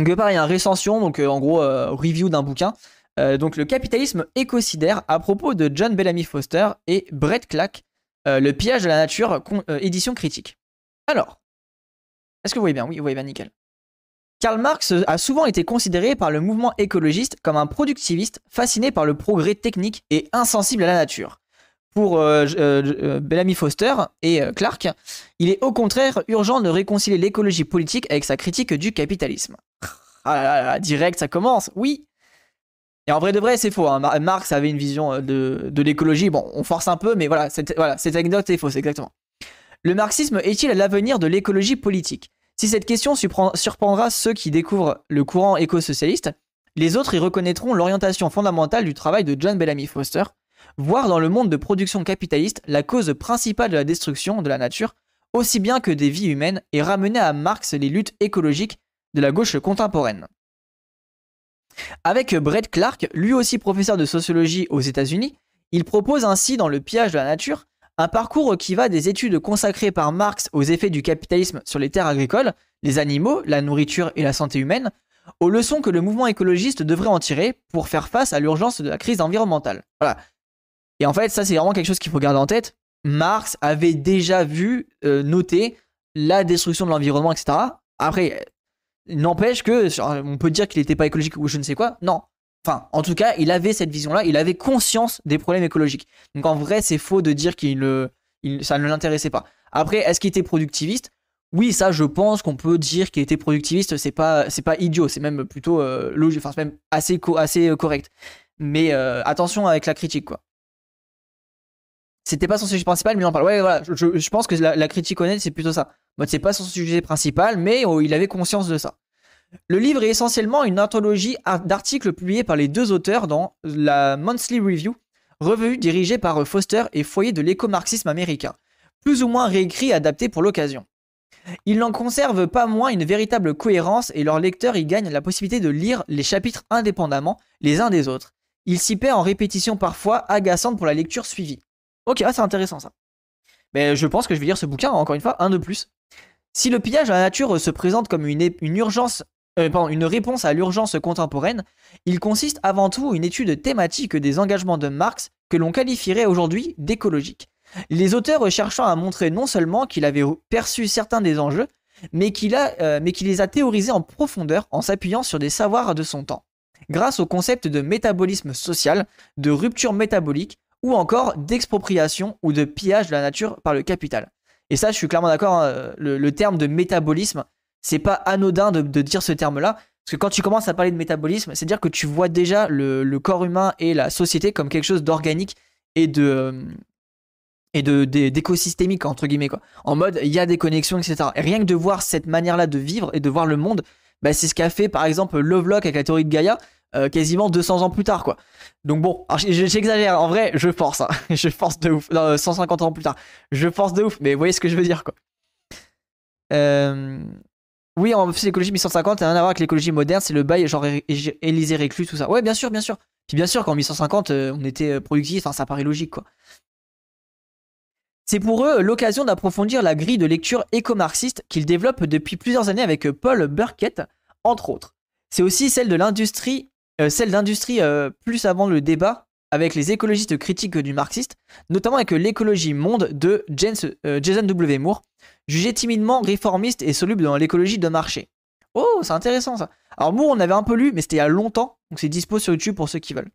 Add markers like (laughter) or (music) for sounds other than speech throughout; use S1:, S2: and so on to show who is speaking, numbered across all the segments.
S1: Donc pareil, un récension, donc en gros review d'un bouquin. donc le capitalisme écocidaire à propos de John Bellamy Foster et Brett Clack, Le pillage de la nature, édition critique. Alors, est-ce que vous voyez bien? Oui, vous voyez bien, nickel. Karl Marx a souvent été considéré par le mouvement écologiste comme un productiviste fasciné par le progrès technique et insensible à la nature. Pour euh, euh, euh, Bellamy Foster et Clark, il est au contraire urgent de réconcilier l'écologie politique avec sa critique du capitalisme. (laughs) Ah direct, ça commence, oui. Et en vrai de vrai, c'est faux. Hein. Marx avait une vision de, l'écologie. Bon, on force un peu, mais voilà, voilà cette anecdote est fausse, exactement. Le marxisme est-il l'avenir de l'écologie politique? Si cette question surprendra ceux qui découvrent le courant éco-socialiste, les autres y reconnaîtront l'orientation fondamentale du travail de John Bellamy Foster, voir dans le monde de production capitaliste la cause principale de la destruction de la nature, aussi bien que des vies humaines, et ramener à Marx les luttes écologiques de la gauche contemporaine. Avec Brett Clark, lui aussi professeur de sociologie aux États-Unis, il propose ainsi dans Le piège de la nature un parcours qui va des études consacrées par Marx aux effets du capitalisme sur les terres agricoles, les animaux, la nourriture et la santé humaine, aux leçons que le mouvement écologiste devrait en tirer pour faire face à l'urgence de la crise environnementale. Voilà. Et en fait, ça c'est vraiment quelque chose qu'il faut garder en tête. Marx avait déjà vu, euh, noter la destruction de l'environnement, etc. Après, n'empêche que, on peut dire qu'il n'était pas écologique ou je ne sais quoi. Non, Enfin, en tout cas, il avait cette vision-là, il avait conscience des problèmes écologiques. Donc en vrai, c'est faux de dire qu'il ça ne l'intéressait pas. Après, est-ce qu'il était productiviste? Oui, ça, je pense qu'on peut dire qu'il était productiviste. C'est pas, c'est pas idiot, c'est même plutôt euh, logique, enfin, c'est même assez, assez euh, correct. Mais euh, attention avec la critique, quoi. C'était pas son sujet principal, mais il en parle. Ouais, voilà, je, pense que la, critique honnête, c'est plutôt ça. c'est pas son sujet principal, mais oh, il avait conscience de ça. Le livre est essentiellement une anthologie d'articles publiés par les deux auteurs dans la Monthly Review, revue dirigée par Foster et foyer de l'éco-marxisme américain, plus ou moins réécrit et adapté pour l'occasion. Ils n'en conservent pas moins une véritable cohérence et leurs lecteurs y gagnent la possibilité de lire les chapitres indépendamment les uns des autres. Ils s'y paient en répétition parfois agaçante pour la lecture suivie. Ok, ah, c'est intéressant ça. Mais je pense que je vais lire ce bouquin, encore une fois, un de plus. Si le pillage à la nature se présente comme une, urgence euh, une réponse à l'urgence contemporaine, il consiste avant tout une étude thématique des engagements de Marx que l'on qualifierait aujourd'hui d'écologiques. Les auteurs cherchant à montrer non seulement qu'il avait perçu certains des enjeux, mais qu'il euh, les a théorisés en profondeur en s'appuyant sur des savoirs de son temps, grâce au concept de métabolisme social, de rupture métabolique, ou encore d'expropriation ou de pillage de la nature par le capital. Et ça, je suis clairement d'accord, hein, le, terme de métabolisme, c'est pas anodin de, dire ce terme-là. Parce que quand tu commences à parler de métabolisme, c'est dire que tu vois déjà le, corps humain et la société comme quelque chose d'organique et de euh, et de d'écosystémique entre guillemets quoi. En mode il y a des connexions etc. Et rien que de voir cette manière-là de vivre et de voir le monde, bah, c'est ce qu'a fait par exemple Lovelock avec la théorie de Gaïa euh, quasiment 200 ans plus tard quoi. Donc bon, j'exagère en vrai, je force, hein. (laughs) je force de ouf. 150 ans plus tard, je force de ouf, mais vous voyez ce que je veux dire quoi. Euh, oui, en fait, l'écologie 1150, ça n'a rien à voir avec l'écologie moderne, c'est le bail genre Élysée Reclus, tout ça. Ouais, bien sûr, bien sûr. Puis bien sûr qu'en 1150, euh, on était productif, ça paraît logique, quoi. C'est pour eux l'occasion d'approfondir la grille de lecture éco-marxiste qu'ils développent depuis plusieurs années avec Paul Burkett, entre autres. C'est aussi celle de l'industrie, celle d'industrie plus avant le débat avec les écologistes critiques du marxiste, notamment avec l'écologie monde de Jason W. Moore, jugé timidement réformiste et soluble dans l'écologie de marché. Oh, c'est intéressant ça. Alors Moore, on avait un peu lu, mais c'était il y a longtemps, donc c'est dispo sur YouTube pour ceux qui veulent.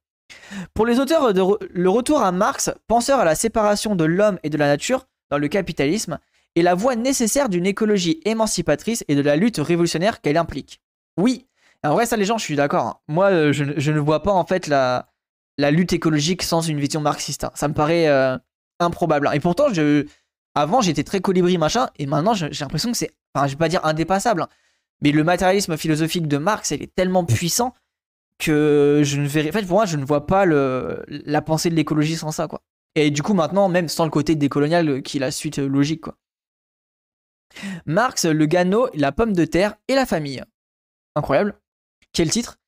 S1: Pour les auteurs de Le Retour à Marx, penseur à la séparation de l'homme et de la nature dans le capitalisme, est la voie nécessaire d'une écologie émancipatrice et de la lutte révolutionnaire qu'elle implique. Oui, en vrai ça les gens, je suis d'accord. Hein. Moi, euh, je, ne vois pas en fait la, la lutte écologique sans une vision marxiste. Hein. Ça me paraît euh, improbable. Et pourtant, je, avant, j'étais très colibri, machin, et maintenant, j'ai l'impression que c'est, enfin, je vais pas dire indépassable, hein, mais le matérialisme philosophique de Marx, il est tellement puissant que je ne verrai, en fait, pour moi, je ne vois pas le, la pensée de l'écologie sans ça, quoi. Et du coup, maintenant, même sans le côté décolonial euh, qui est la suite logique, quoi. Marx, le Gano, la pomme de terre et la famille. Incroyable. Quel titre?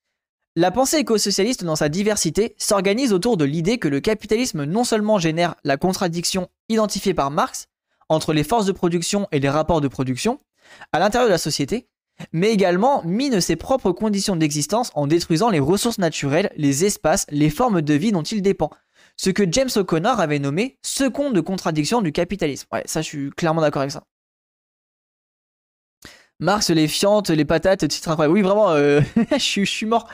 S1: La pensée éco-socialiste dans sa diversité s'organise autour de l'idée que le capitalisme non seulement génère la contradiction identifiée par Marx, entre les forces de production et les rapports de production, à l'intérieur de la société, mais également mine ses propres conditions d'existence en détruisant les ressources naturelles, les espaces, les formes de vie dont il dépend. Ce que James O'Connor avait nommé second de contradiction du capitalisme. Ouais, ça je suis clairement d'accord avec ça. Marx, les fientes, les patates, titre incroyable. Oui, vraiment, euh, (laughs) je, suis, mort.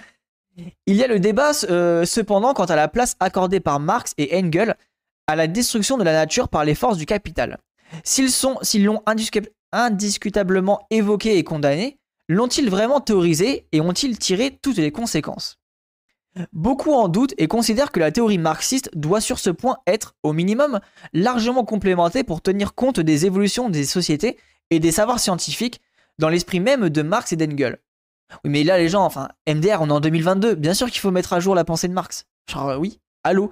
S1: Il y a le débat euh, cependant quant à la place accordée par Marx et Engels à la destruction de la nature par les forces du capital. S'ils l'ont indiscutablement évoqué et condamné, l'ont-ils vraiment théorisé et ont-ils tiré toutes les conséquences? Beaucoup en doutent et considèrent que la théorie marxiste doit sur ce point être, au minimum, largement complémentée pour tenir compte des évolutions des sociétés et des savoirs scientifiques dans l'esprit même de Marx et d'Engels. Oui, mais là, les gens, enfin, MDR, on est en 2022, bien sûr qu'il faut mettre à jour la pensée de Marx. Genre, euh, oui, allô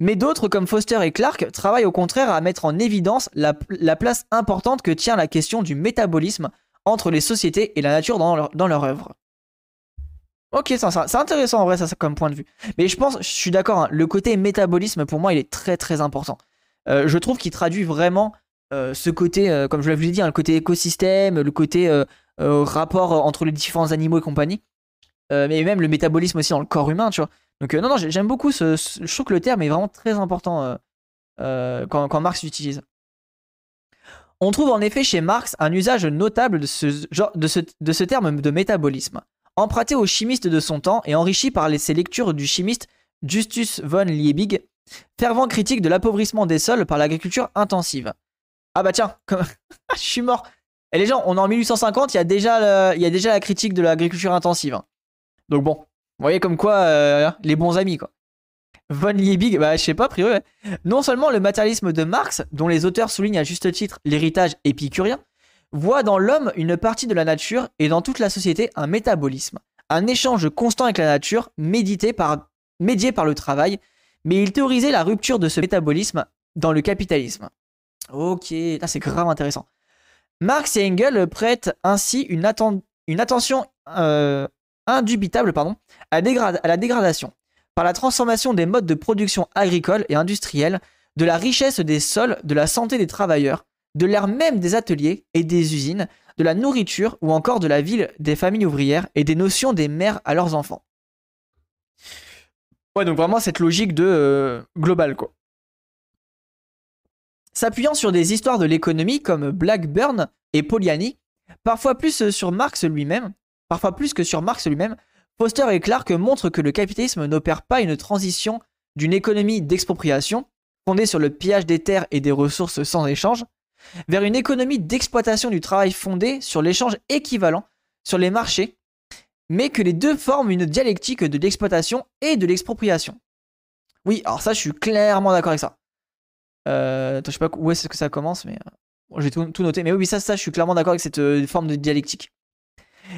S1: mais d'autres, comme Foster et Clark, travaillent au contraire à mettre en évidence la, place importante que tient la question du métabolisme entre les sociétés et la nature dans leur, œuvre. Ok, c'est intéressant en vrai, ça, comme point de vue. Mais je pense, je suis d'accord, hein, le côté métabolisme, pour moi, il est très très important. Euh, je trouve qu'il traduit vraiment ce côté, euh, comme je l'avais dit, hein, le côté écosystème, le côté rapport entre les différents animaux et compagnie. mais même le métabolisme aussi dans le corps humain, tu vois. Donc non, non, j'aime beaucoup ce, Je trouve que le terme est vraiment très important quand, Marx l'utilise. On trouve en effet chez Marx un usage notable de ce, terme de métabolisme, emprunté aux chimistes de son temps et enrichi par ses lectures du chimiste Justus von Liebig, fervent critique de l'appauvrissement des sols par l'agriculture intensive. Ah bah tiens, (laughs) je suis mort. Et les gens, on est en 1850, il y a déjà, il y a déjà la critique de l'agriculture intensive. Donc bon, vous voyez comme quoi, euh, les bons amis quoi. Von Liebig, bah je sais pas, priori. Non seulement le matérialisme de Marx, dont les auteurs soulignent à juste titre l'héritage épicurien, voit dans l'homme une partie de la nature et dans toute la société un métabolisme, un échange constant avec la nature médité par, médié par le travail, mais il théorisait la rupture de ce métabolisme dans le capitalisme. Ok, là c'est grave intéressant. Marx et Engels prêtent ainsi une, attention euh, indubitable à la dégradation, par la transformation des modes de production agricole et industrielle, de la richesse des sols, de la santé des travailleurs, de l'air même des ateliers et des usines, de la nourriture ou encore de la ville des familles ouvrières et des notions des mères à leurs enfants. Ouais, donc vraiment cette logique de euh, global quoi. S'appuyant sur des histoires de l'économie comme Blackburn et Poliani, parfois plus que sur Marx lui-même, Foster et Clark montrent que le capitalisme n'opère pas une transition d'une économie d'expropriation, fondée sur le pillage des terres et des ressources sans échange, vers une économie d'exploitation du travail fondée sur l'échange équivalent sur les marchés, mais que les deux forment une dialectique de l'exploitation et de l'expropriation. Oui, alors ça, je suis clairement d'accord avec ça. Euh, attends, je sais pas où est-ce que ça commence, mais euh, j'ai tout, noté. Mais oui, ça, ça, je suis clairement d'accord avec cette euh, forme de dialectique.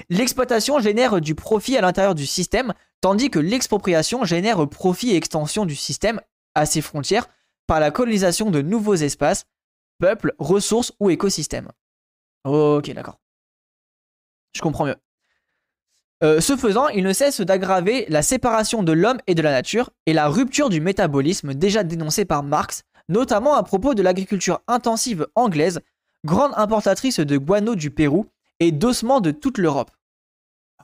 S1: L'exploitation génère du profit à l'intérieur du système, tandis que l'expropriation génère profit et extension du système à ses frontières par la colonisation de nouveaux espaces, peuples, ressources ou écosystèmes. Ok, d'accord. Je comprends mieux. ce faisant, il ne cesse d'aggraver la séparation de l'homme et de la nature et la rupture du métabolisme déjà dénoncée par Marx notamment à propos de l'agriculture intensive anglaise, grande importatrice de guano du Pérou et d'ossements de toute l'Europe.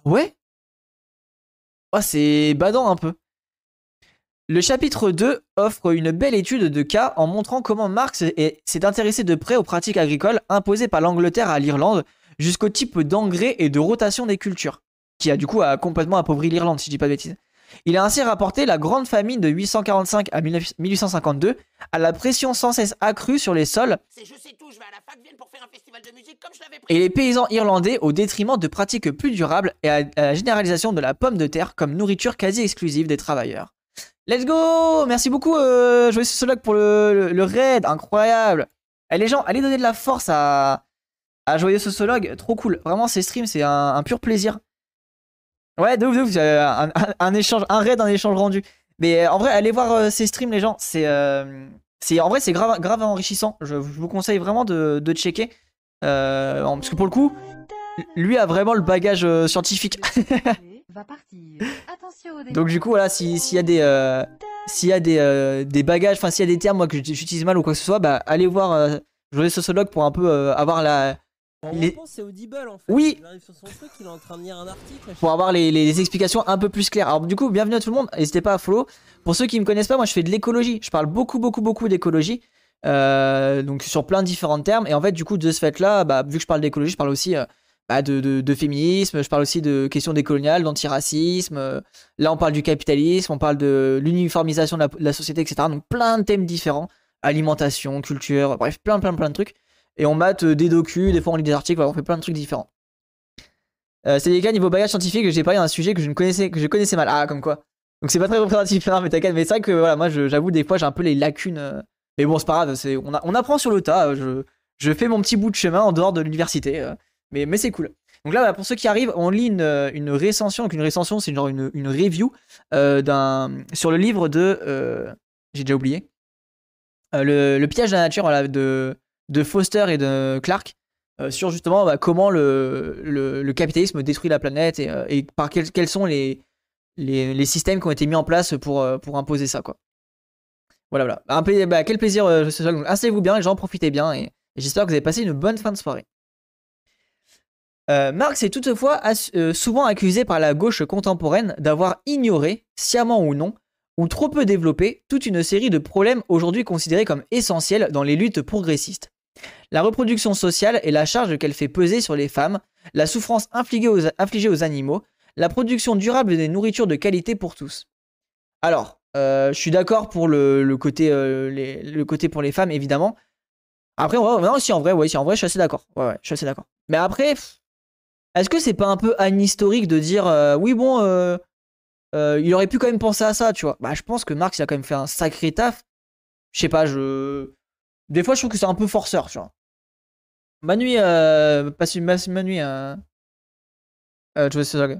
S1: Ouais? Oh, C'est badant un peu. Le chapitre 2 offre une belle étude de cas en montrant comment Marx s'est intéressé de près aux pratiques agricoles imposées par l'Angleterre à l'Irlande jusqu'au type d'engrais et de rotation des cultures, qui a du coup complètement appauvri l'Irlande si je dis pas de bêtises. Il a ainsi rapporté la grande famine de 845 à 1852 à la pression sans cesse accrue sur les sols et les paysans irlandais au détriment de pratiques plus durables et à la généralisation de la pomme de terre comme nourriture quasi exclusive des travailleurs. Let's go Merci beaucoup euh, Joyeux Sociologue pour le, raid, incroyable eh, Les gens, allez donner de la force à, à Joyeux Sociologue, trop cool. Vraiment, ces streams, c'est un pur plaisir. Ouais, de ouf, de ouf. Un, un, échange, un raid, un échange rendu. Mais euh, en vrai, allez voir euh, ces streams, les gens. C'est, euh, c'est en vrai, c'est grave, grave enrichissant. Je, vous conseille vraiment de, de checker. parce que pour le coup, lui a vraiment le bagage scientifique. (laughs) Donc du coup, voilà, s'il y a des, s'il y a des, des bagages, enfin s'il y a des termes moi que j'utilise mal ou quoi que ce soit, bah allez voir euh, sociologue pour un peu avoir la,
S2: c'est Audible en fait.
S1: Oui.
S2: Il arrive sur son truc, il est en train de lire un article.
S1: Pour avoir les, les, explications un peu plus claires. Alors du coup, bienvenue à tout le monde. N'hésitez pas à follow. Pour ceux qui me connaissent pas, moi je fais de l'écologie. Je parle beaucoup, beaucoup, beaucoup d'écologie. Euh, donc sur plein de différents termes. Et en fait, du coup, de ce fait-là, bah, vu que je parle d'écologie, je parle aussi euh, bah, de, de, féminisme, je parle aussi de questions décoloniales, d'antiracisme. Euh, là, on parle du capitalisme, on parle de l'uniformisation de, la société, etc. Donc plein de thèmes différents. Alimentation, culture, bref, plein, plein, plein de trucs et on mate des docus, des fois on lit des articles, on fait plein de trucs différents. Euh, c'est des cas niveau bagage scientifique, j'ai parlé d'un sujet que je ne connaissais, que je connaissais mal. Ah, comme quoi. Donc c'est pas très représentatif, hein, mais t'inquiète. Mais c'est vrai que voilà, moi j'avoue des fois j'ai un peu les lacunes. Euh, mais bon, c'est pas grave, on, apprend sur le tas. Euh, je, fais mon petit bout de chemin en dehors de l'université. Euh, mais, c'est cool. Donc là, pour ceux qui arrivent, on lit une, une. Donc une récension, c'est genre une, review sur le livre de. j'ai déjà oublié. Le, le, piège de la nature voilà, de, de Foster et de Clark euh, sur justement bah, comment le, capitalisme détruit la planète et, euh, par quels, sont les, systèmes qui ont été mis en place pour, euh, imposer ça. Voilà, voilà. Un bah, quel plaisir soir. Asseyez-vous bien, les gens, profitez bien et, j'espère que vous avez passé une bonne fin de soirée. Marx est toutefois souvent accusé par la gauche contemporaine d'avoir ignoré, sciemment ou non, ou trop peu développé, toute une série de problèmes aujourd'hui considérés comme essentiels dans les luttes progressistes. La reproduction sociale et la charge qu'elle fait peser sur les femmes, la souffrance infligée aux, animaux, la production durable des nourritures de qualité pour tous. Alors, euh, je suis d'accord pour le, côté, euh, le côté pour les femmes, évidemment. Après, si en vrai, en vrai, je suis assez d'accord. Je suis assez d'accord. Mais après, est-ce que c'est pas un peu anhistorique de dire, euh, oui, bon, il aurait pu quand même penser à ça, tu vois? Bah, je pense que Marx, a quand même fait un sacré taf. Je sais pas, je. Des fois, je trouve que c'est un peu forceur, tu vois. Manu, euh, passe une Manu, euh, euh, je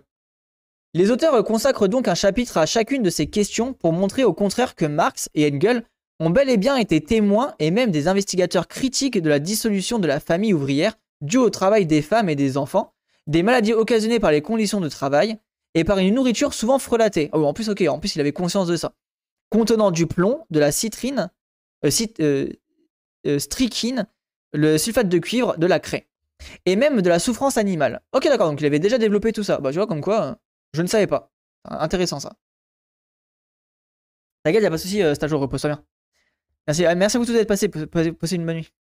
S1: Les auteurs consacrent donc un chapitre à chacune de ces questions pour montrer au contraire que Marx et Engels ont bel et bien été témoins et même des investigateurs critiques de la dissolution de la famille ouvrière due au travail des femmes et des enfants, des maladies occasionnées par les conditions de travail et par une nourriture souvent frelatée. Oh, en plus, ok, en plus, il avait conscience de ça. Contenant du plomb, de la citrine, euh, euh, strychnine, le sulfate de cuivre, de la craie. Et même de la souffrance animale. Ok, d'accord, donc il avait déjà développé tout ça. Bah, tu vois, comme quoi, euh, je ne savais pas. Intéressant ça. T'inquiète, y'a pas de soucis, euh, stage repose-toi bien. Merci, ah, merci à vous tous d'être passés, passer une bonne nuit.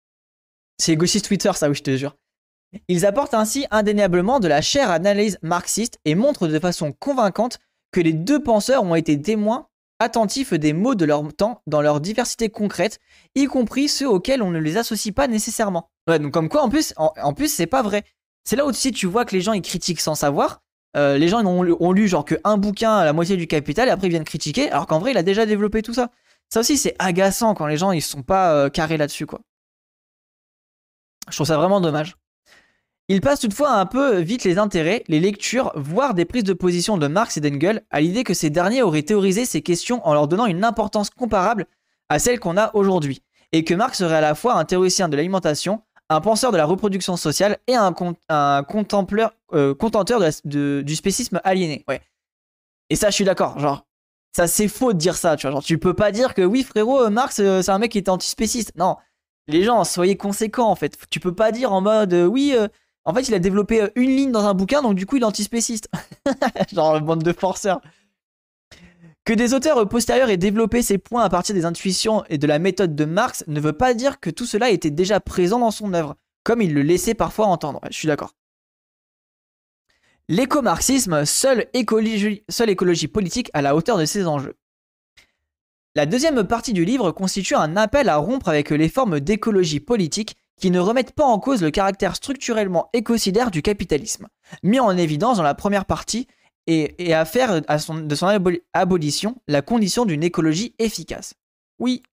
S1: C'est gauchiste Twitter, ça, oui, je te jure. Ils apportent ainsi indéniablement de la chère analyse marxiste et montrent de façon convaincante que les deux penseurs ont été témoins attentifs des mots de leur temps dans leur diversité concrète, y compris ceux auxquels on ne les associe pas nécessairement. Ouais, donc comme quoi en plus, en, plus c'est pas vrai. C'est là aussi tu vois que les gens ils critiquent sans savoir. Euh, les gens ils ont, lu genre que un bouquin à la moitié du capital et après ils viennent critiquer, alors qu'en vrai il a déjà développé tout ça. Ça aussi c'est agaçant quand les gens ils sont pas euh, carrés là-dessus quoi. Je trouve ça vraiment dommage. Il passe toutefois un peu vite les intérêts, les lectures, voire des prises de position de Marx et d'Engels à l'idée que ces derniers auraient théorisé ces questions en leur donnant une importance comparable à celle qu'on a aujourd'hui, et que Marx serait à la fois un théoricien de l'alimentation, un penseur de la reproduction sociale et un, contempleur, euh, contenteur du spécisme aliéné. Ouais. Et ça, je suis d'accord. Genre, ça c'est faux de dire ça. Tu peux pas dire que oui, frérot, euh, Marx, euh, c'est un mec qui était antispéciste. Non, les gens, soyez conséquents en fait. Tu peux pas dire en mode oui, en fait, il a développé euh, une ligne dans un bouquin, donc du coup, il est antispéciste. (laughs) Genre, bande de forceurs. Que des auteurs postérieurs aient développé ces points à partir des intuitions et de la méthode de Marx ne veut pas dire que tout cela était déjà présent dans son œuvre, comme il le laissait parfois entendre. Je suis d'accord. L'éco-marxisme, seule écologie politique à la hauteur de ses enjeux. La deuxième partie du livre constitue un appel à rompre avec les formes d'écologie politique qui ne remettent pas en cause le caractère structurellement écocidaire du capitalisme, mis en évidence dans la première partie et, à faire de son abolition la condition d'une écologie efficace. Oui,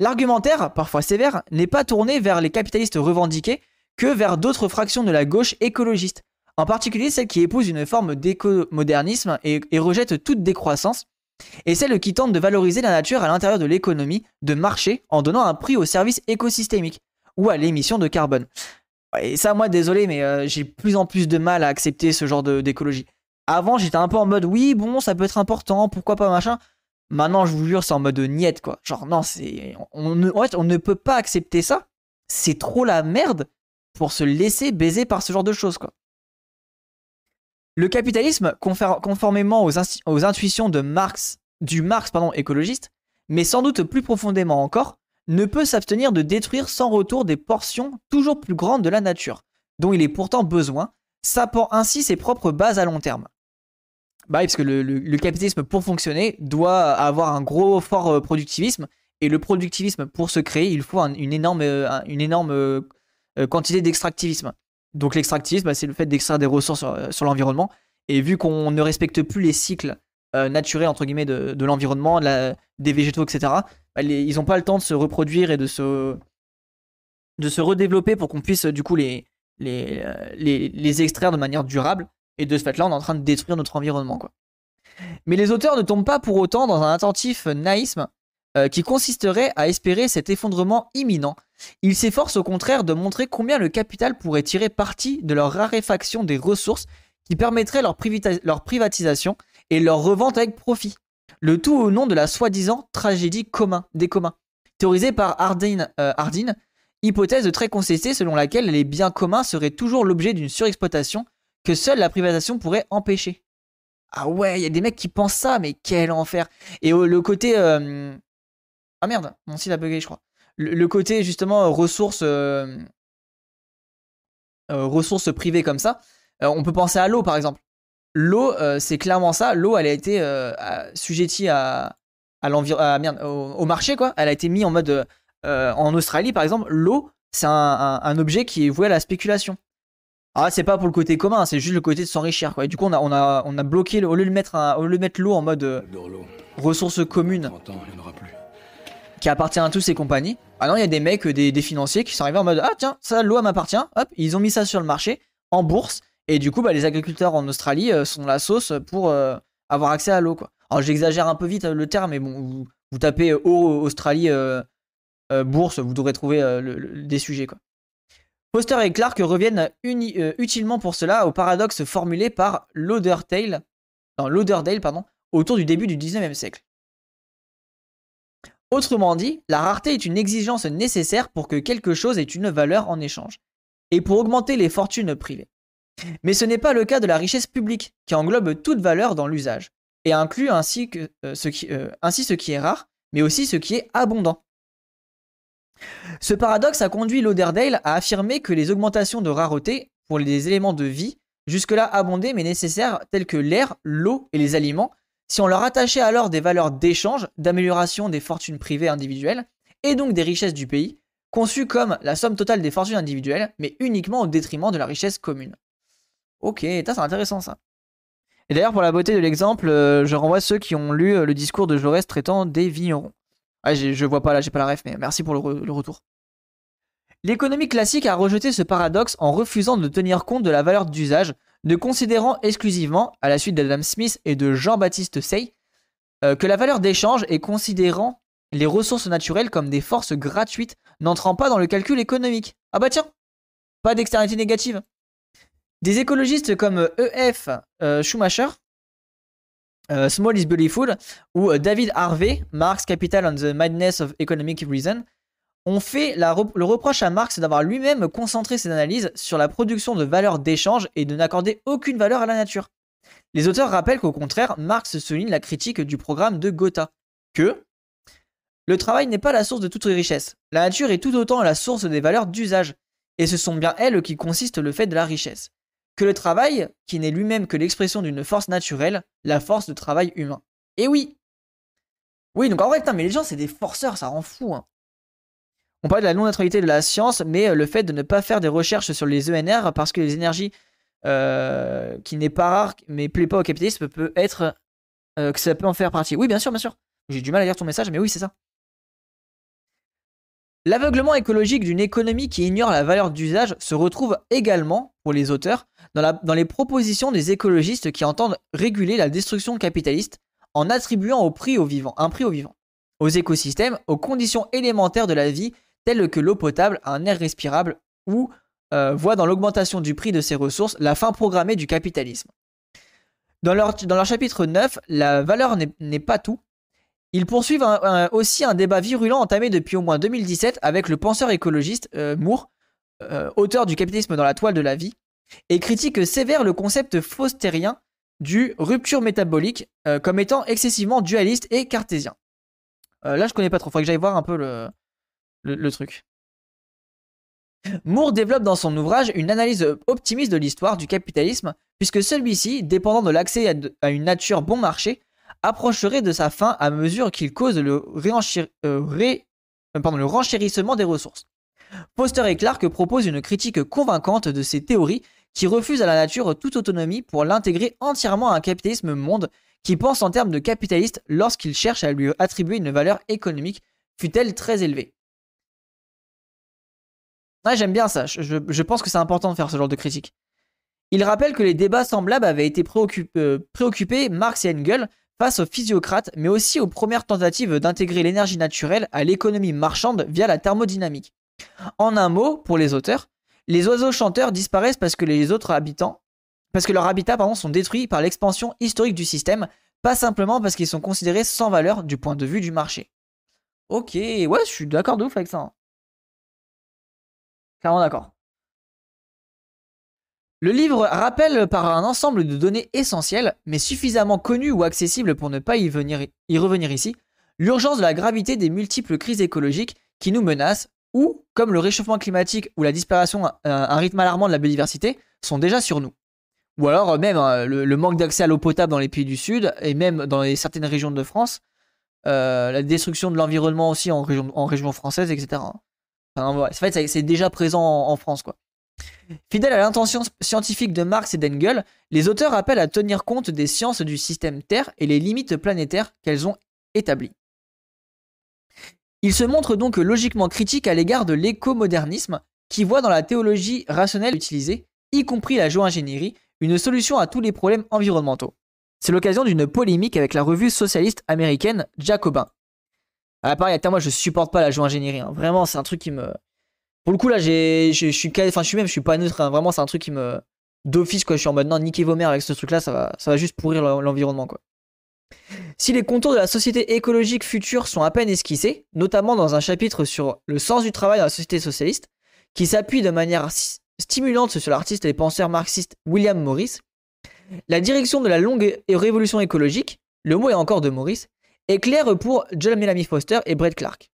S1: l'argumentaire, parfois sévère, n'est pas tourné vers les capitalistes revendiqués que vers d'autres fractions de la gauche écologiste, en particulier celles qui épousent une forme d'éco-modernisme et, et rejettent toute décroissance, et celles qui tentent de valoriser la nature à l'intérieur de l'économie de marché en donnant un prix aux services écosystémiques, ou à l'émission de carbone. Et ça, moi, désolé, mais euh, j'ai plus en plus de mal à accepter ce genre d'écologie. Avant, j'étais un peu en mode, oui, bon, ça peut être important, pourquoi pas, machin. Maintenant, je vous jure, c'est en mode niette, quoi. Genre, non, c'est. On, ne peut pas accepter ça. C'est trop la merde pour se laisser baiser par ce genre de choses, quoi. Le capitalisme, conformément aux, intuitions de Marx, du Marx pardon, écologiste, mais sans doute plus profondément encore, ne peut s'abstenir de détruire sans retour des portions toujours plus grandes de la nature, dont il est pourtant besoin, sapant ainsi ses propres bases à long terme. Bah oui, parce que le, capitalisme, pour fonctionner, doit avoir un gros, fort euh, productivisme, et le productivisme, pour se créer, il faut une énorme, euh, une énorme euh, quantité d'extractivisme. Donc l'extractivisme, bah, c'est le fait d'extraire des ressources sur, l'environnement, et vu qu'on ne respecte plus les cycles naturels, entre guillemets, de, l'environnement, des végétaux, etc., bah, ils n'ont pas le temps de se reproduire et de se, de se redévelopper pour qu'on puisse, du coup, les, les, les, extraire de manière durable. Et de ce fait-là, on est en train de détruire notre environnement. Quoi. Mais les auteurs ne tombent pas pour autant dans un attentif naïsme euh, qui consisterait à espérer cet effondrement imminent. Ils s'efforcent au contraire de montrer combien le capital pourrait tirer parti de leur raréfaction des ressources qui permettraient leur, leur privatisation et leur revente avec profit. Le tout au nom de la soi-disant tragédie commun, des communs. Théorisée par Hardin, euh, hypothèse très contestée selon laquelle les biens communs seraient toujours l'objet d'une surexploitation que seule la privatisation pourrait empêcher. Ah ouais, il y a des mecs qui pensent ça, mais quel enfer. Et le côté... Euh, ah merde, mon site a bugué, je crois. Le, côté justement ressources... Euh, euh, ressources privées comme ça, on peut penser à l'eau par exemple. L'eau, c'est clairement ça. L'eau, elle a été sujettie à, à, au, marché, quoi. Elle a été mise en mode euh, en Australie, par exemple, l'eau, c'est un, objet qui est voué à la spéculation. Ah, c'est pas pour le côté commun, c'est juste le côté de s'enrichir. Quoi. Et du coup, on a, on a, on a bloqué, au lieu de mettre, mettre l'eau en mode euh, ressource commune, qui appartient à tous ces compagnies, ah non, il y a des mecs, des, des, financiers qui sont arrivés en mode Ah, tiens, ça, l'eau m'appartient. Hop, ils ont mis ça sur le marché, en bourse. Et du coup, bah, les agriculteurs en Australie euh, sont la sauce pour avoir accès à l'eau. Quoi. Alors, j'exagère un peu vite le terme, mais bon, vous, tapez eau Australie euh, bourse, vous devrez trouver euh, des sujets. Quoi. Foster et Clark reviennent euh, utilement pour cela au paradoxe formulé par Lauderdale, pardon, autour du début du 19e siècle. Autrement dit, la rareté est une exigence nécessaire pour que quelque chose ait une valeur en échange, et pour augmenter les fortunes privées. Mais ce n'est pas le cas de la richesse publique, qui englobe toute valeur dans l'usage, et inclut ainsi, que, ainsi ce qui est rare, mais aussi ce qui est abondant. Ce paradoxe a conduit Lauderdale à affirmer que les augmentations de rareté pour les éléments de vie, jusque-là abondés mais nécessaires tels que l'air, l'eau et les aliments, si on leur attachait alors des valeurs d'échange, d'amélioration des fortunes privées individuelles, et donc des richesses du pays, conçues comme la somme totale des fortunes individuelles, mais uniquement au détriment de la richesse commune. Ok, c'est intéressant ça. Et d'ailleurs, pour la beauté de l'exemple, euh, je renvoie ceux qui ont lu euh, le discours de Jaurès traitant des vignerons. Ah, je vois pas là, j'ai pas la ref, mais merci pour le, retour. L'économie classique a rejeté ce paradoxe en refusant de tenir compte de la valeur d'usage, ne considérant exclusivement, à la suite d'Adam Smith et de Jean-Baptiste Say, euh, que la valeur d'échange et considérant les ressources naturelles comme des forces gratuites n'entrant pas dans le calcul économique. Ah bah tiens, pas d'externalité négative. Des écologistes comme E.F. Euh, Schumacher euh, Small is Beautiful, euh, David Harvey, Marx Capital and the Madness of Economic Reason, ont fait le reproche à Marx d'avoir lui-même concentré ses analyses sur la production de valeurs d'échange et de n'accorder aucune valeur à la nature. Les auteurs rappellent qu'au contraire, Marx souligne la critique du programme de Gotha, que le travail n'est pas la source de toute richesse. La nature est tout autant la source des valeurs d'usage, et ce sont bien elles qui consistent le fait de la richesse que le travail, qui n'est lui-même que l'expression d'une force naturelle, la force de travail humain. Et oui Oui, donc en vrai, putain, mais les gens, c'est des forceurs, ça rend fou. Hein. On parle de la non-neutralité de la science, mais euh, le fait de ne pas faire des recherches sur les ENR parce que les énergies euh, qui n'est pas rare, mais plaît pas au capitalisme, peut être euh, que ça peut en faire partie. Oui, bien sûr, bien sûr. J'ai du mal à lire ton message, mais oui, c'est ça. L'aveuglement écologique d'une économie qui ignore la valeur d'usage se retrouve également, pour les auteurs, dans, les propositions des écologistes qui entendent réguler la destruction capitaliste en attribuant au prix au vivant, un prix au vivant, aux écosystèmes, aux conditions élémentaires de la vie telles que l'eau potable, un air respirable ou euh, voient dans l'augmentation du prix de ces ressources la fin programmée du capitalisme. Dans leur, chapitre 9, la valeur n'est pas tout. Ils poursuivent aussi un débat virulent entamé depuis au moins 2017 avec le penseur écologiste euh, Moore euh, auteur du capitalisme dans la toile de la vie, et critique sévère le concept faustérien du rupture métabolique euh, comme étant excessivement dualiste et cartésien. Euh, là, je connais pas trop, faudrait que j'aille voir un peu le, le, truc. Moore développe dans son ouvrage une analyse optimiste de l'histoire du capitalisme, puisque celui-ci, dépendant de l'accès à, une nature bon marché, approcherait de sa fin à mesure qu'il cause le, euh, ré- euh, le renchérissement des ressources. Foster et Clark proposent une critique convaincante de ces théories qui refusent à la nature toute autonomie pour l'intégrer entièrement à un capitalisme monde qui pense en termes de capitaliste lorsqu'il cherche à lui attribuer une valeur économique, fût-elle très élevée. J'aime bien ça. Je, pense que c'est important de faire ce genre de critique. Il rappelle que les débats semblables avaient été euh, préoccupés Marx et Engels face aux physiocrates, mais aussi aux premières tentatives d'intégrer l'énergie naturelle à l'économie marchande via la thermodynamique. En un mot, pour les auteurs, les oiseaux chanteurs disparaissent parce que les autres habitants, parce que leurs habitats pardon, sont détruits par l'expansion historique du système, pas simplement parce qu'ils sont considérés sans valeur du point de vue du marché. Ok, ouais, je suis d'accord de ouf avec ça. hein. Clairement d'accord. Le livre rappelle par un ensemble de données essentielles, mais suffisamment connues ou accessibles pour ne pas y, y revenir ici, l'urgence de la gravité des multiples crises écologiques qui nous menacent, ou, comme le réchauffement climatique ou la disparition à un rythme alarmant de la biodiversité, sont déjà sur nous. Ou alors euh, même euh, le, manque d'accès à l'eau potable dans les pays du Sud, et même dans certaines régions de France, euh, la destruction de l'environnement aussi en région, française, etc. Enfin, ouais, en fait, c'est déjà présent en, France, quoi. Fidèles à l'intention scientifique de Marx et d'Engels, les auteurs appellent à tenir compte des sciences du système Terre et les limites planétaires qu'elles ont établies. Ils se montrent donc logiquement critiques à l'égard de l'écomodernisme, qui voit dans la théologie rationnelle utilisée, y compris la géoingénierie, une solution à tous les problèmes environnementaux. C'est l'occasion d'une polémique avec la revue socialiste américaine Jacobin. Ah, pareil, attends, moi je supporte pas la géoingénierie. hein. Vraiment, c'est un truc qui me. Pour le coup, là, je suis, enfin, je suis même, je suis pas neutre. hein. Vraiment, c'est un truc qui me. D'office, quoi. Je suis en mode, non, niquez vos mères avec ce truc-là, ça va, ça va juste pourrir l'en- l'environnement, quoi. Si les contours de la société écologique future sont à peine esquissés, notamment dans un chapitre sur le sens du travail dans la société socialiste, qui s'appuie de manière stimulante sur l'artiste et penseur marxiste William Morris, la direction de la longue révolution écologique, le mot est encore de Morris, est claire pour John Melanie Foster et Brett Clark.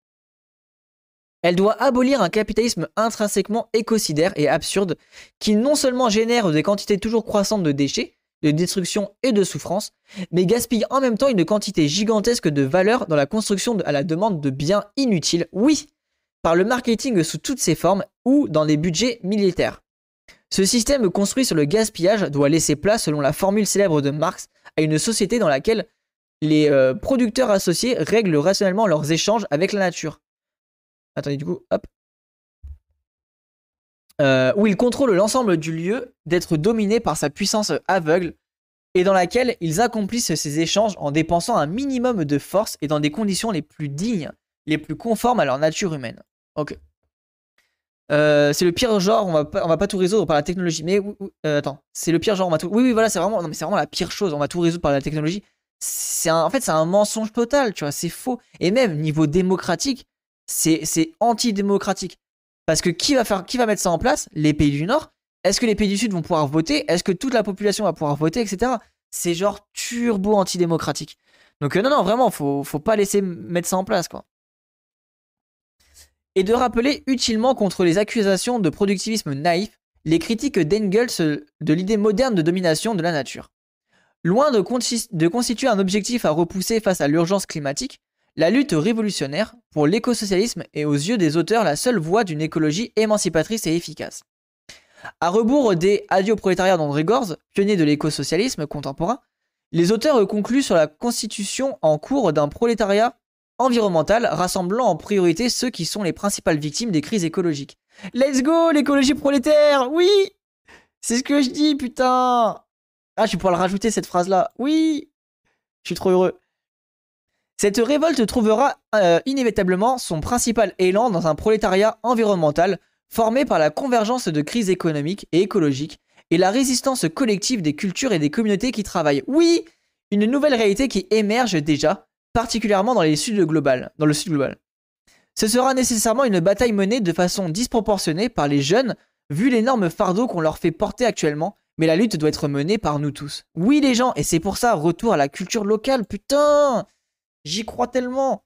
S1: Elle doit abolir un capitalisme intrinsèquement écocidaire et absurde qui non seulement génère des quantités toujours croissantes de déchets, de destruction et de souffrance, mais gaspille en même temps une quantité gigantesque de valeur dans la construction à la demande de biens inutiles, oui, par le marketing sous toutes ses formes ou dans des budgets militaires. Ce système construit sur le gaspillage doit laisser place, selon la formule célèbre de Marx, à une société dans laquelle les euh, producteurs associés règlent rationnellement leurs échanges avec la nature. Attendez, du coup, hop. Euh, où ils contrôlent l'ensemble du lieu d'être dominé par sa puissance aveugle et dans laquelle ils accomplissent ces échanges en dépensant un minimum de force et dans des conditions les plus dignes, les plus conformes à leur nature humaine. Ok. Euh, c'est le pire genre, on va pas, on va pas tout résoudre par la technologie. Mais euh, attends, c'est le pire genre, on va tout. Oui, oui, voilà, c'est vraiment, non, mais c'est vraiment la pire chose. On va tout résoudre par la technologie. C'est un- en fait, c'est un mensonge total, tu vois, c'est faux. Et même niveau démocratique, c'est c'est antidémocratique. Parce que qui va faire, qui va mettre ça en place? Les pays du Nord. Est-ce que les pays du Sud vont pouvoir voter? Est-ce que toute la population va pouvoir voter, etc. C'est genre turbo antidémocratique. Donc euh, non, non, vraiment, faut, faut pas laisser mettre ça en place, quoi et de rappeler utilement contre les accusations de productivisme naïf les critiques d'Engels de l'idée moderne de domination de la nature. Loin de, constituer un objectif à repousser face à l'urgence climatique, la lutte révolutionnaire pour l'écosocialisme est aux yeux des auteurs la seule voie d'une écologie émancipatrice et efficace. À rebours des Adieu prolétariat d'André Gorz, pionnier de l'écosocialisme contemporain, les auteurs concluent sur la constitution en cours d'un prolétariat environnemental rassemblant en priorité ceux qui sont les principales victimes des crises écologiques. Let's go, l'écologie prolétaire Oui C'est ce que je dis, putain Ah, je vais pouvoir le rajouter, cette phrase-là. Oui Je suis trop heureux. Cette révolte trouvera euh, inévitablement son principal élan dans un prolétariat environnemental formé par la convergence de crises économiques et écologiques et la résistance collective des cultures et des communautés qui travaillent. Oui Une nouvelle réalité qui émerge déjà, particulièrement dans, le sud global. Ce sera nécessairement une bataille menée de façon disproportionnée par les jeunes, vu l'énorme fardeau qu'on leur fait porter actuellement, mais la lutte doit être menée par nous tous. Oui les gens, et c'est pour ça, retour à la culture locale, putain J'y crois tellement.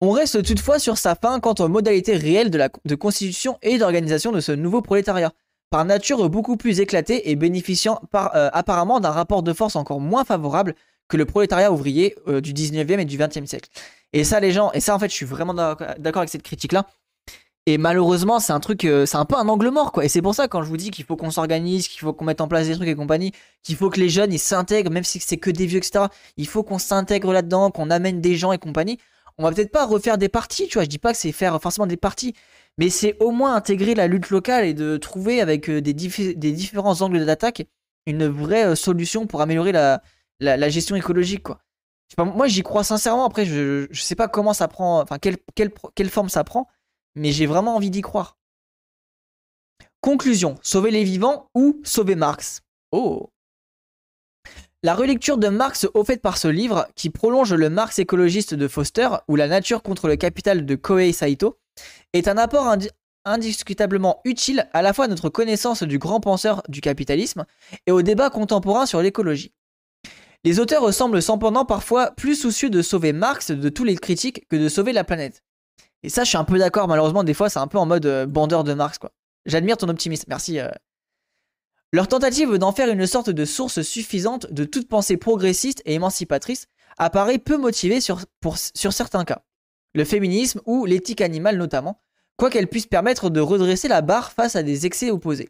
S1: On reste toutefois sur sa fin quant aux modalités réelles de, constitution et d'organisation de ce nouveau prolétariat, par nature beaucoup plus éclaté et bénéficiant euh, apparemment d'un rapport de force encore moins favorable que le prolétariat ouvrier euh, du 19e et du 20e siècle. Et ça les gens, et ça en fait je suis vraiment d'accord avec cette critique-là, et malheureusement, c'est un truc, euh, c'est un peu un angle mort, quoi. Et c'est pour ça, quand je vous dis qu'il faut qu'on s'organise, qu'il faut qu'on mette en place des trucs et compagnie, qu'il faut que les jeunes, ils s'intègrent, même si c'est que des vieux, etc. Il faut qu'on s'intègre là-dedans, qu'on amène des gens et compagnie. On va peut-être pas refaire des parties, tu vois. Je dis pas que c'est faire forcément des parties, mais c'est au moins intégrer la lutte locale et de trouver avec euh, des, différents angles d'attaque une vraie euh, solution pour améliorer la, la, gestion écologique, quoi. moi, j'y crois sincèrement. Après, je, je sais pas comment ça prend, enfin, quelle, quelle, quelle forme ça prend mais j'ai vraiment envie d'y croire. Conclusion, sauver les vivants ou sauver Marx? Oh La relecture de Marx au par ce livre, qui prolonge le Marx écologiste de Foster ou la nature contre le capital de Kohei Saito, est un apport indiscutablement utile à la fois à notre connaissance du grand penseur du capitalisme et au débat contemporain sur l'écologie. Les auteurs semblent cependant parfois plus soucieux de sauver Marx de tous les critiques que de sauver la planète. Et ça, je suis un peu d'accord. Malheureusement, des fois, c'est un peu en mode euh, bandeur de Marx, quoi. J'admire ton optimisme. Merci. Euh. Leur tentative d'en faire une sorte de source suffisante de toute pensée progressiste et émancipatrice apparaît peu motivée sur, sur certains cas. Le féminisme ou l'éthique animale notamment, quoiqu'elle puisse permettre de redresser la barre face à des excès opposés.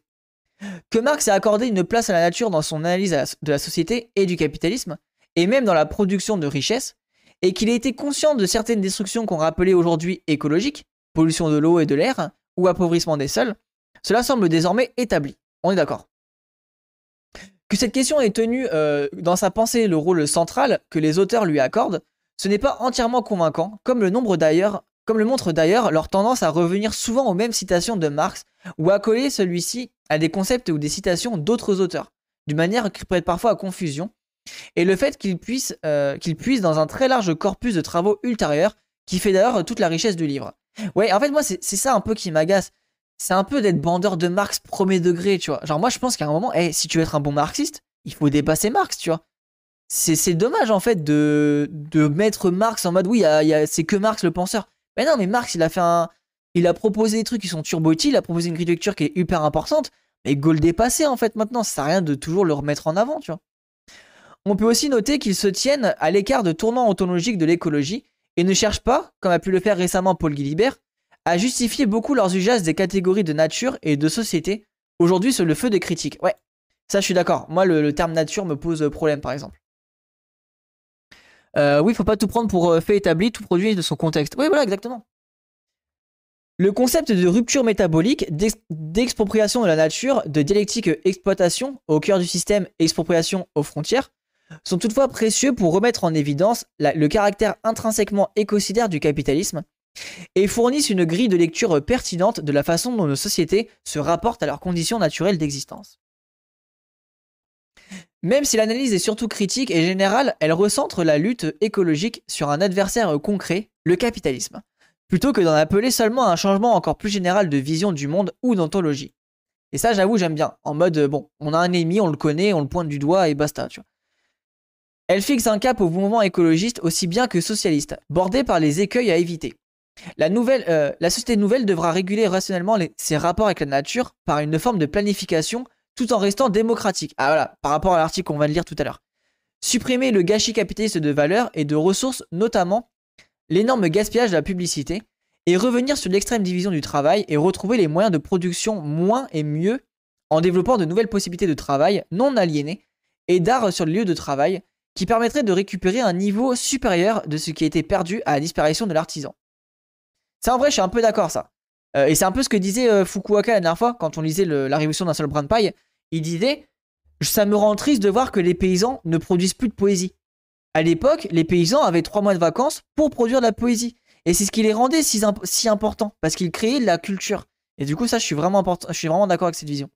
S1: Que Marx ait accordé une place à la nature dans son analyse de la société et du capitalisme, et même dans la production de richesses, et qu'il ait été conscient de certaines destructions qu'on rappelait aujourd'hui écologiques, pollution de l'eau et de l'air, ou appauvrissement des sols, cela semble désormais établi. On est d'accord. Que cette question ait tenu euh, dans sa pensée le rôle central que les auteurs lui accordent, ce n'est pas entièrement convaincant, comme le, comme le montre d'ailleurs leur tendance à revenir souvent aux mêmes citations de Marx ou à coller celui-ci à des concepts ou des citations d'autres auteurs, d'une manière qui prête parfois à confusion, et le fait qu'il puisse, euh, qu'il puisse dans un très large corpus de travaux ultérieurs, qui fait d'ailleurs toute la richesse du livre. Ouais, en fait, moi, c'est ça un peu qui m'agace. C'est un peu d'être bandeur de Marx premier degré, tu vois. Genre, moi, je pense qu'à un moment, hey, si tu veux être un bon marxiste, il faut dépasser Marx, tu vois. C'est dommage, en fait, de, de mettre Marx en mode, oui, c'est que Marx le penseur. Mais non, mais Marx, il a fait. Il a proposé des trucs qui sont turbo utiles, il a proposé une lecture qui est hyper importante, mais go le dépasser, en fait, maintenant. Ça sert à rien de toujours le remettre en avant, tu vois. On peut aussi noter qu'ils se tiennent à l'écart de tournants ontologiques de l'écologie et ne cherchent pas, comme a pu le faire récemment Paul Guilibert, à justifier beaucoup leurs usages des catégories de nature et de société, aujourd'hui sur le feu des critiques. Ouais, ça je suis d'accord. Moi, le, terme nature me pose problème, par exemple. Euh, oui, il faut pas tout prendre pour euh, fait établi, tout produit de son contexte. Oui, voilà, exactement. Le concept de rupture métabolique, d'expropriation de la nature, de dialectique exploitation au cœur du système, expropriation aux frontières, sont toutefois précieux pour remettre en évidence le caractère intrinsèquement écocidaire du capitalisme et fournissent une grille de lecture pertinente de la façon dont nos sociétés se rapportent à leurs conditions naturelles d'existence. Même si l'analyse est surtout critique et générale, elle recentre la lutte écologique sur un adversaire concret, le capitalisme, plutôt que d'en appeler seulement à un changement encore plus général de vision du monde ou d'ontologie. Et ça, j'avoue, j'aime bien. En mode, bon, on a un ennemi, on le connaît, on le pointe du doigt et basta, tu vois. Elle fixe un cap au mouvement écologiste aussi bien que socialiste, bordé par les écueils à éviter. La, euh, société nouvelle devra réguler rationnellement ses rapports avec la nature par une forme de planification tout en restant démocratique. Ah voilà, par rapport à l'article qu'on va lire tout à l'heure. Supprimer le gâchis capitaliste de valeurs et de ressources, notamment l'énorme gaspillage de la publicité, et revenir sur l'extrême division du travail et retrouver les moyens de production moins et mieux en développant de nouvelles possibilités de travail non aliénées et d'art sur le lieu de travail qui permettrait de récupérer un niveau supérieur de ce qui a été perdu à la disparition de l'artisan. Ça, en vrai, je suis un peu d'accord, ça. Euh, et c'est un peu ce que disait euh, Fukuoka la dernière fois, quand on lisait La Révolution d'un seul brin de paille. Il disait Ça me rend triste de voir que les paysans ne produisent plus de poésie. À l'époque, les paysans avaient trois mois de vacances pour produire de la poésie. Et c'est ce qui les rendait si, importants, parce qu'ils créaient de la culture. Et du coup, ça, vraiment, je suis vraiment d'accord avec cette vision.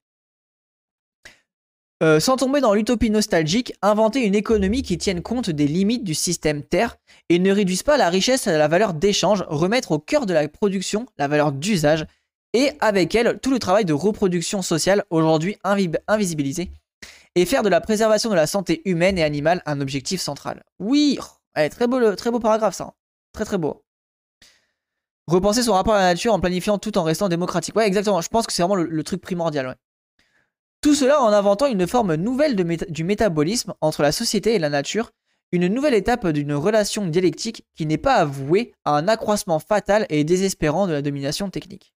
S1: Euh, sans tomber dans l'utopie nostalgique, inventer une économie qui tienne compte des limites du système Terre et ne réduise pas la richesse à la valeur d'échange, remettre au cœur de la production la valeur d'usage et avec elle tout le travail de reproduction sociale aujourd'hui invisibilisé et faire de la préservation de la santé humaine et animale un objectif central. Oui, oh, très beau, très beau paragraphe ça, très très beau. Repenser son rapport à la nature en planifiant tout en restant démocratique. Ouais, exactement. Je pense que c'est vraiment le, truc primordial. Tout cela en inventant une forme nouvelle du métabolisme entre la société et la nature, une nouvelle étape d'une relation dialectique qui n'est pas avouée à un accroissement fatal et désespérant de la domination technique.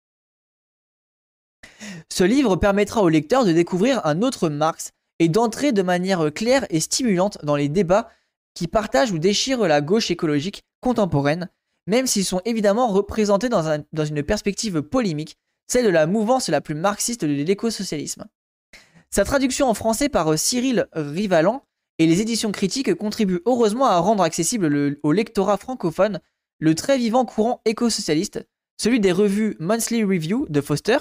S1: Ce livre permettra au lecteur de découvrir un autre Marx et d'entrer de manière claire et stimulante dans les débats qui partagent ou déchirent la gauche écologique contemporaine, même s'ils sont évidemment représentés dans, dans une perspective polémique, celle de la mouvance la plus marxiste de l'écosocialisme. Sa traduction en français par Cyril Rivalan et les éditions critiques contribuent heureusement à rendre accessible au lectorat francophone le très vivant courant éco-socialiste, celui des revues Monthly Review de Foster,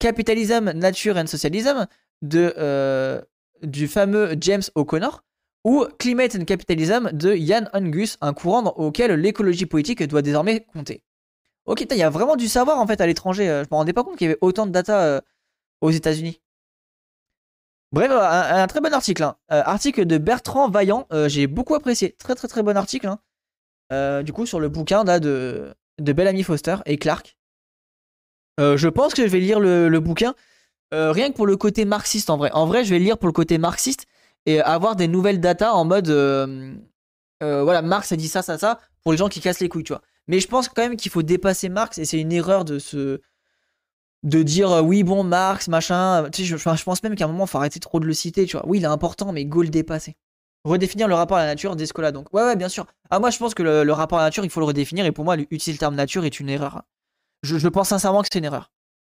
S1: Capitalism, Nature and Socialism euh, du fameux James O'Connor, ou Climate and Capitalism de Jan Angus, un courant auquel l'écologie politique doit désormais compter. Ok, il y a vraiment du savoir en fait à l'étranger. Euh, je me rendais pas compte qu'il y avait autant de data euh, aux États-Unis. Bref, un, très bon article. Hein. Euh, article de Bertrand Vaillant, j'ai beaucoup apprécié. Très très très bon article. Hein. du coup, sur le bouquin de, de Bellamy Foster et Clark. je pense que je vais lire le, bouquin. rien que pour le côté marxiste en vrai. En vrai, je vais lire pour le côté marxiste et avoir des nouvelles datas en mode euh, euh, voilà Marx a dit ça ça ça pour les gens qui cassent les couilles tu vois mais je pense quand même qu'il faut dépasser Marx et c'est une erreur de se de dire euh, oui bon Marx machin sais je, pense même qu'à un moment faut arrêter trop de le citer tu vois. Oui il est important mais go le dépasser. Redéfinir le rapport à la nature d'Escola donc. Ouais ouais bien sûr. Ah moi je pense que le, rapport à la nature il faut le redéfinir et pour moi utiliser le terme nature est une erreur. Je pense sincèrement que c'est une erreur